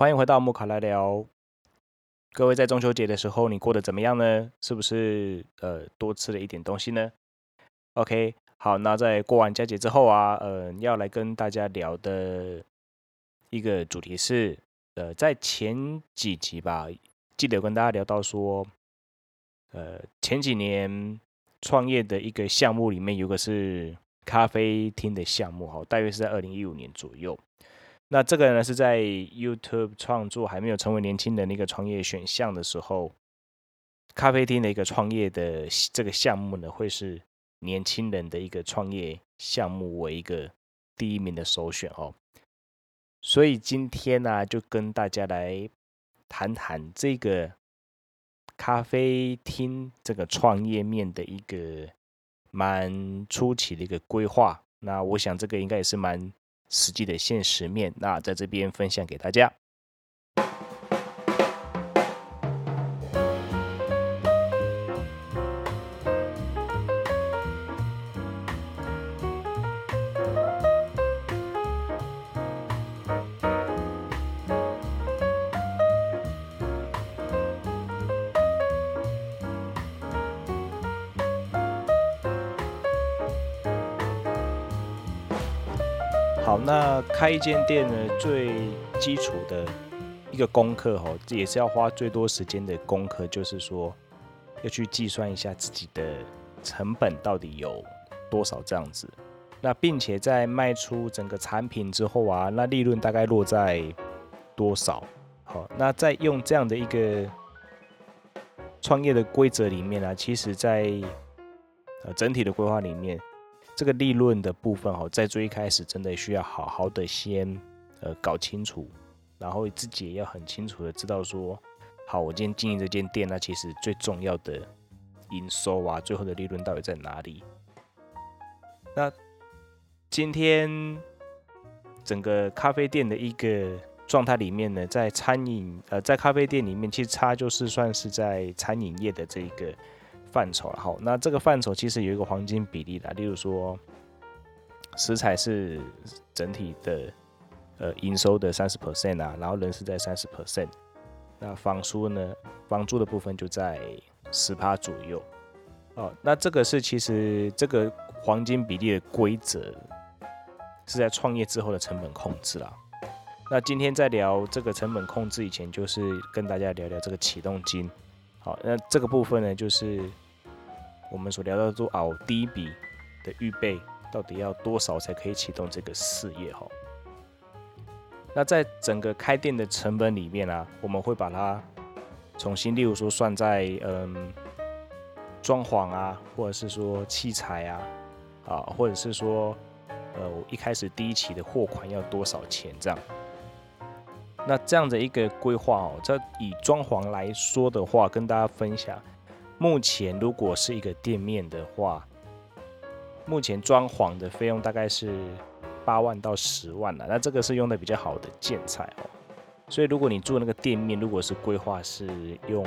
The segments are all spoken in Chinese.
欢迎回到木卡来聊。各位在中秋节的时候，你过得怎么样呢？是不是呃多吃了一点东西呢？OK，好，那在过完佳节之后啊，呃，要来跟大家聊的一个主题是，呃，在前几集吧，记得跟大家聊到说，呃，前几年创业的一个项目里面，有个是咖啡厅的项目，哈，大约是在二零一五年左右。那这个呢，是在 YouTube 创作还没有成为年轻人的一个创业选项的时候，咖啡厅的一个创业的这个项目呢，会是年轻人的一个创业项目为一个第一名的首选哦。所以今天呢，就跟大家来谈谈这个咖啡厅这个创业面的一个蛮初期的一个规划。那我想这个应该也是蛮。实际的现实面，那在这边分享给大家。好，那开一间店呢，最基础的一个功课哦，这也是要花最多时间的功课，就是说要去计算一下自己的成本到底有多少这样子。那并且在卖出整个产品之后啊，那利润大概落在多少？好，那在用这样的一个创业的规则里面呢，其实在呃整体的规划里面。这个利润的部分哦，在最一开始真的需要好好的先呃搞清楚，然后自己也要很清楚的知道说，好，我今天经营这间店，那其实最重要的营收啊，最后的利润到底在哪里？那今天整个咖啡店的一个状态里面呢，在餐饮呃，在咖啡店里面，其实它就是算是在餐饮业的这个。范畴了，好，那这个范畴其实有一个黄金比例的，例如说，食材是整体的呃营收的三十 percent 啊，然后人是在三十 percent，那房租呢，房租的部分就在十趴左右，哦，那这个是其实这个黄金比例的规则是在创业之后的成本控制啦。那今天在聊这个成本控制以前，就是跟大家聊聊这个启动金。好，那这个部分呢，就是我们所聊到做哦，第一笔的预备到底要多少才可以启动这个事业哈？那在整个开店的成本里面啊，我们会把它重新，例如说算在嗯装潢啊，或者是说器材啊，啊，或者是说呃我一开始第一期的货款要多少钱这样。那这样的一个规划哦，这以装潢来说的话，跟大家分享，目前如果是一个店面的话，目前装潢的费用大概是八万到十万了。那这个是用的比较好的建材哦，所以如果你做那个店面，如果是规划是用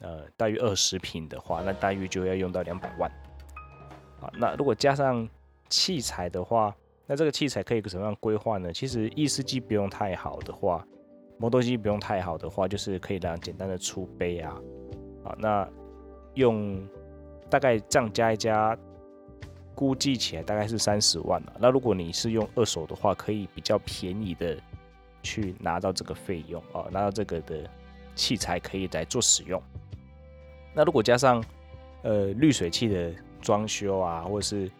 呃大约二十平的话，那大约就要用到两百万。好，那如果加上器材的话，那这个器材可以怎么样规划呢？其实意式机不用太好的话，磨豆机不用太好的话，就是可以让简单的出杯啊，啊，那用大概这样加一加，估计起来大概是三十万了。那如果你是用二手的话，可以比较便宜的去拿到这个费用啊，拿到这个的器材可以来做使用。那如果加上呃滤水器的装修啊，或者是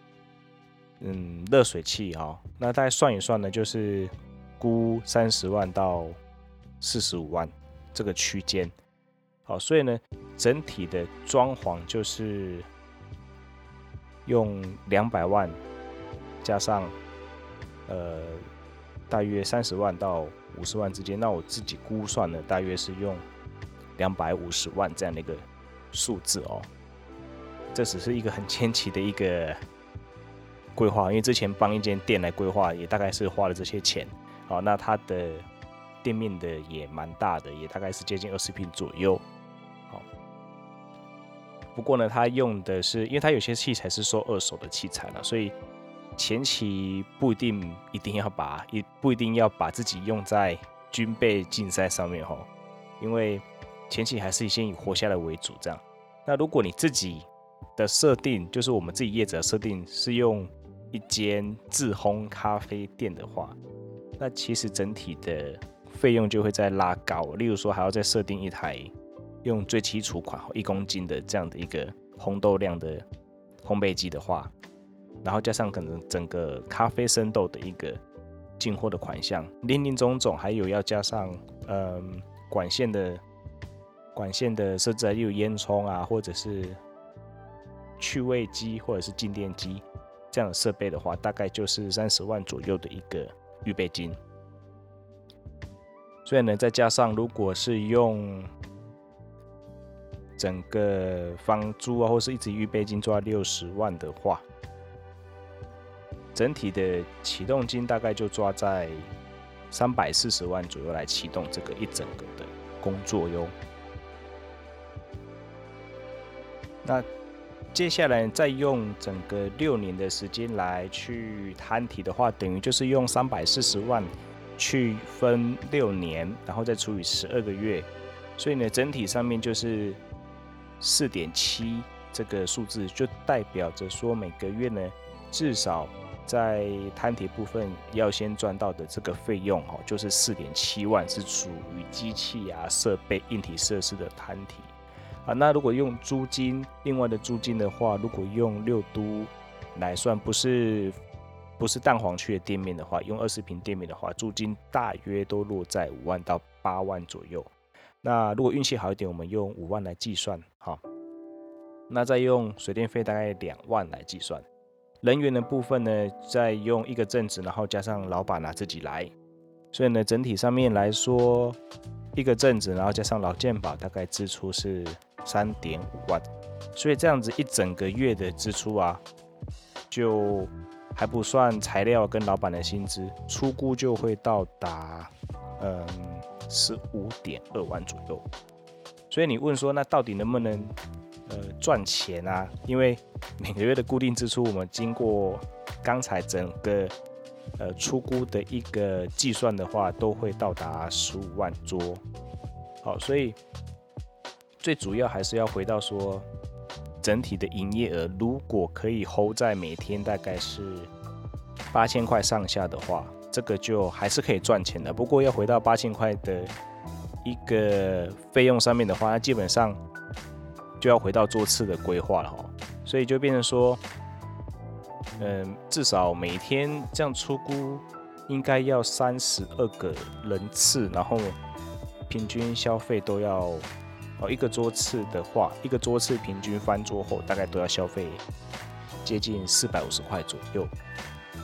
嗯，热水器哈，那大概算一算呢，就是估三十万到四十五万这个区间，好，所以呢，整体的装潢就是用两百万加上呃大约三十万到五十万之间，那我自己估算呢，大约是用两百五十万这样的一个数字哦，这只是一个很前期的一个。规划，因为之前帮一间店来规划，也大概是花了这些钱。好，那它的店面的也蛮大的，也大概是接近二十平左右。好，不过呢，它用的是，因为它有些器材是收二手的器材了，所以前期不一定一定要把，也不一定要把自己用在军备竞赛上面哈，因为前期还是先以活下来为主这样。那如果你自己的设定，就是我们自己业者设定是用一间自烘咖啡店的话，那其实整体的费用就会再拉高。例如说，还要再设定一台用最基础款一公斤的这样的一个烘豆量的烘焙机的话，然后加上可能整个咖啡生豆的一个进货的款项，林林总总，还有要加上嗯管线的管线的设置，例如烟囱啊，或者是去味机或者是静电机这样的设备的话，大概就是三十万左右的一个预备金。所以呢，再加上如果是用整个房租啊，或是一直预备金抓六十万的话，整体的启动金大概就抓在三百四十万左右来启动这个一整个的工作哟。那接下来再用整个六年的时间来去摊提的话，等于就是用三百四十万去分六年，然后再除以十二个月，所以呢，整体上面就是四点七这个数字，就代表着说每个月呢至少。在摊提部分要先赚到的这个费用哦，就是四点七万，是属于机器啊、设备、硬体设施的摊提啊。那如果用租金，另外的租金的话，如果用六都来算，不是不是蛋黄区的店面的话，用二十平店面的话，租金大约都落在五万到八万左右。那如果运气好一点，我们用五万来计算，哈，那再用水电费大概两万来计算。人员的部分呢，再用一个正职，然后加上老板拿自己来，所以呢，整体上面来说，一个正职，然后加上劳健保，大概支出是三点五万，所以这样子一整个月的支出啊，就还不算材料跟老板的薪资，出估就会到达嗯十五点二万左右。所以你问说，那到底能不能？呃，赚钱啊，因为每个月的固定支出，我们经过刚才整个呃出估的一个计算的话，都会到达十五万桌。好，所以最主要还是要回到说，整体的营业额如果可以 hold 在每天大概是八千块上下的话，这个就还是可以赚钱的。不过要回到八千块的一个费用上面的话，那基本上。就要回到桌次的规划了哈，所以就变成说，嗯，至少每天这样出估应该要三十二个人次，然后平均消费都要哦，一个桌次的话，一个桌次平均翻桌后大概都要消费接近四百五十块左右，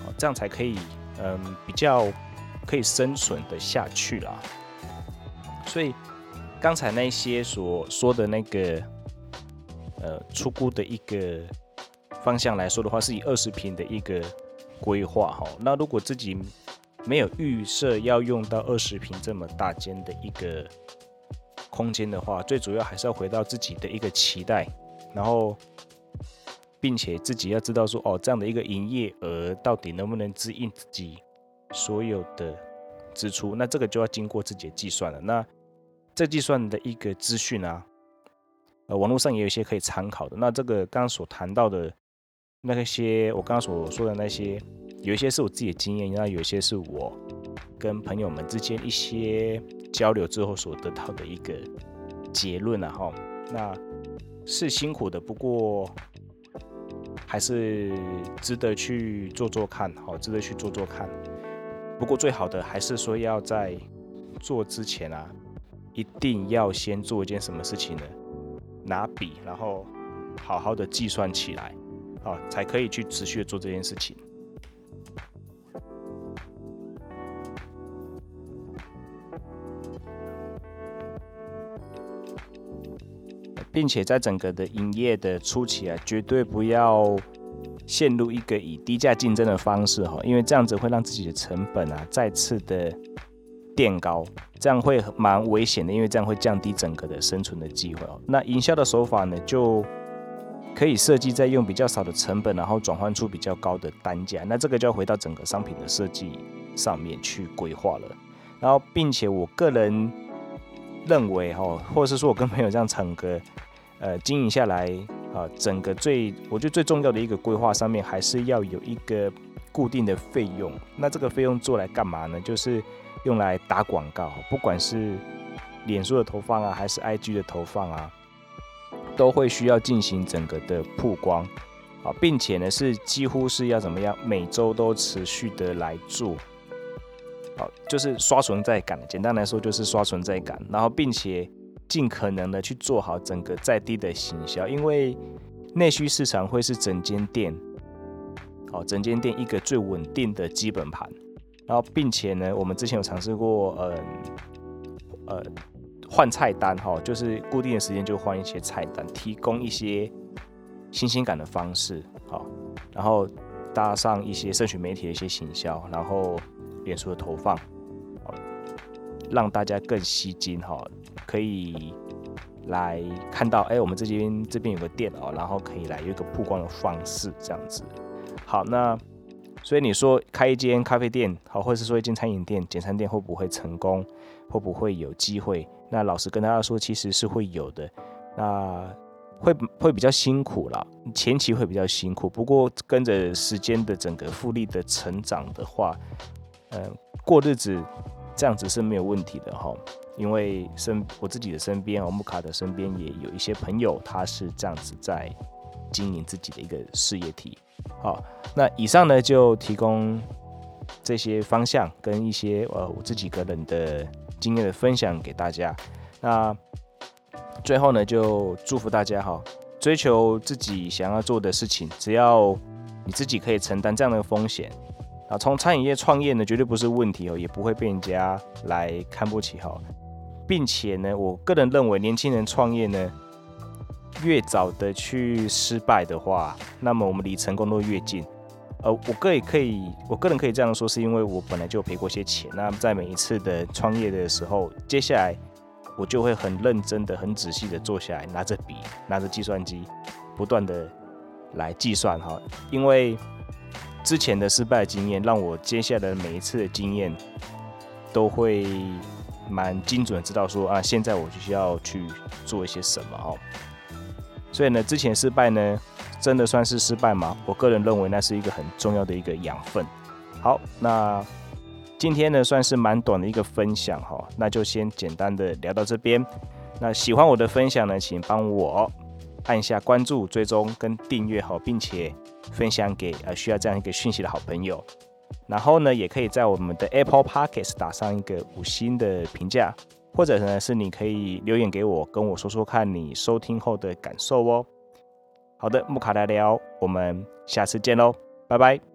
哦，这样才可以嗯比较可以生存的下去啦。所以刚才那些所说的那个。呃，初估的一个方向来说的话，是以二十平的一个规划哈。那如果自己没有预设要用到二十平这么大间的一个空间的话，最主要还是要回到自己的一个期待，然后并且自己要知道说，哦，这样的一个营业额到底能不能支应自己所有的支出？那这个就要经过自己的计算了。那这计算的一个资讯啊。呃，网络上也有一些可以参考的。那这个刚刚所谈到的那些，我刚刚所说的那些，有一些是我自己的经验，那有一些是我跟朋友们之间一些交流之后所得到的一个结论啊。哈，那是辛苦的，不过还是值得去做做看，好，值得去做做看。不过最好的还是说要在做之前啊，一定要先做一件什么事情呢？拿笔，然后好好的计算起来，啊，才可以去持续的做这件事情，并且在整个的营业的初期啊，绝对不要陷入一个以低价竞争的方式哈，因为这样子会让自己的成本啊再次的。垫高，这样会蛮危险的，因为这样会降低整个的生存的机会哦。那营销的手法呢，就可以设计在用比较少的成本，然后转换出比较高的单价。那这个就要回到整个商品的设计上面去规划了。然后并且我个人认为哈，或者是说我跟朋友这样唱歌，呃，经营下来啊，整个最我觉得最重要的一个规划上面，还是要有一个固定的费用。那这个费用做来干嘛呢？就是用来打广告，不管是脸书的投放啊，还是 IG 的投放啊，都会需要进行整个的曝光。啊，并且呢是几乎是要怎么样，每周都持续的来做，好，就是刷存在感。简单来说就是刷存在感，然后并且尽可能的去做好整个在地的行销，因为内需市场会是整间店，好，整间店一个最稳定的基本盘。然后并且呢，我们之前有尝试过，呃，呃，换菜单哈，就是固定的时间就换一些菜单，提供一些。新鲜感的方式，好，然后搭上一些社群媒体的一些行销，然后脸书的投放，好，让大家更吸睛哈，可以来看到，哎，我们这边这边有个店哦，然后可以来有一个曝光的方式，这样子。好，那所以你说开一间咖啡店，好，或者是说一间餐饮店、简餐店会不会成功？会不会有机会？那老实跟大家说，其实是会有的。那会会比较辛苦啦，前期会比较辛苦。不过跟着时间的整个复利的成长的话，呃，过日子这样子是没有问题的哈。因为身我自己的身边哦，木卡的身边也有一些朋友，他是这样子在经营自己的一个事业体。好，那以上呢就提供这些方向跟一些呃我自己个人的经验的分享给大家。那。最后呢，就祝福大家哈，追求自己想要做的事情，只要你自己可以承担这样的风险啊。从餐饮业创业呢，绝对不是问题哦，也不会被人家来看不起哈。并且呢，我个人认为，年轻人创业呢，越早的去失败的话，那么我们离成功都越近。呃，我个也可以，我个人可以这样说，是因为我本来就赔过些钱。那在每一次的创业的时候，接下来。我就会很认真的、很仔细的坐下来，拿着笔、拿着计算机，不断的来计算哈。因为之前的失败经验，让我接下来每一次的经验都会蛮精准知道说啊，现在我就需要去做一些什么哦。所以呢，之前失败呢，真的算是失败吗？我个人认为那是一个很重要的一个养分。好，那。今天呢，算是蛮短的一个分享哈，那就先简单的聊到这边。那喜欢我的分享呢，请帮我按下关注、追踪跟订阅好，并且分享给呃需要这样一个讯息的好朋友。然后呢，也可以在我们的 Apple Podcast 打上一个五星的评价，或者呢是你可以留言给我，跟我说说看你收听后的感受哦。好的，木卡来聊，我们下次见喽，拜拜。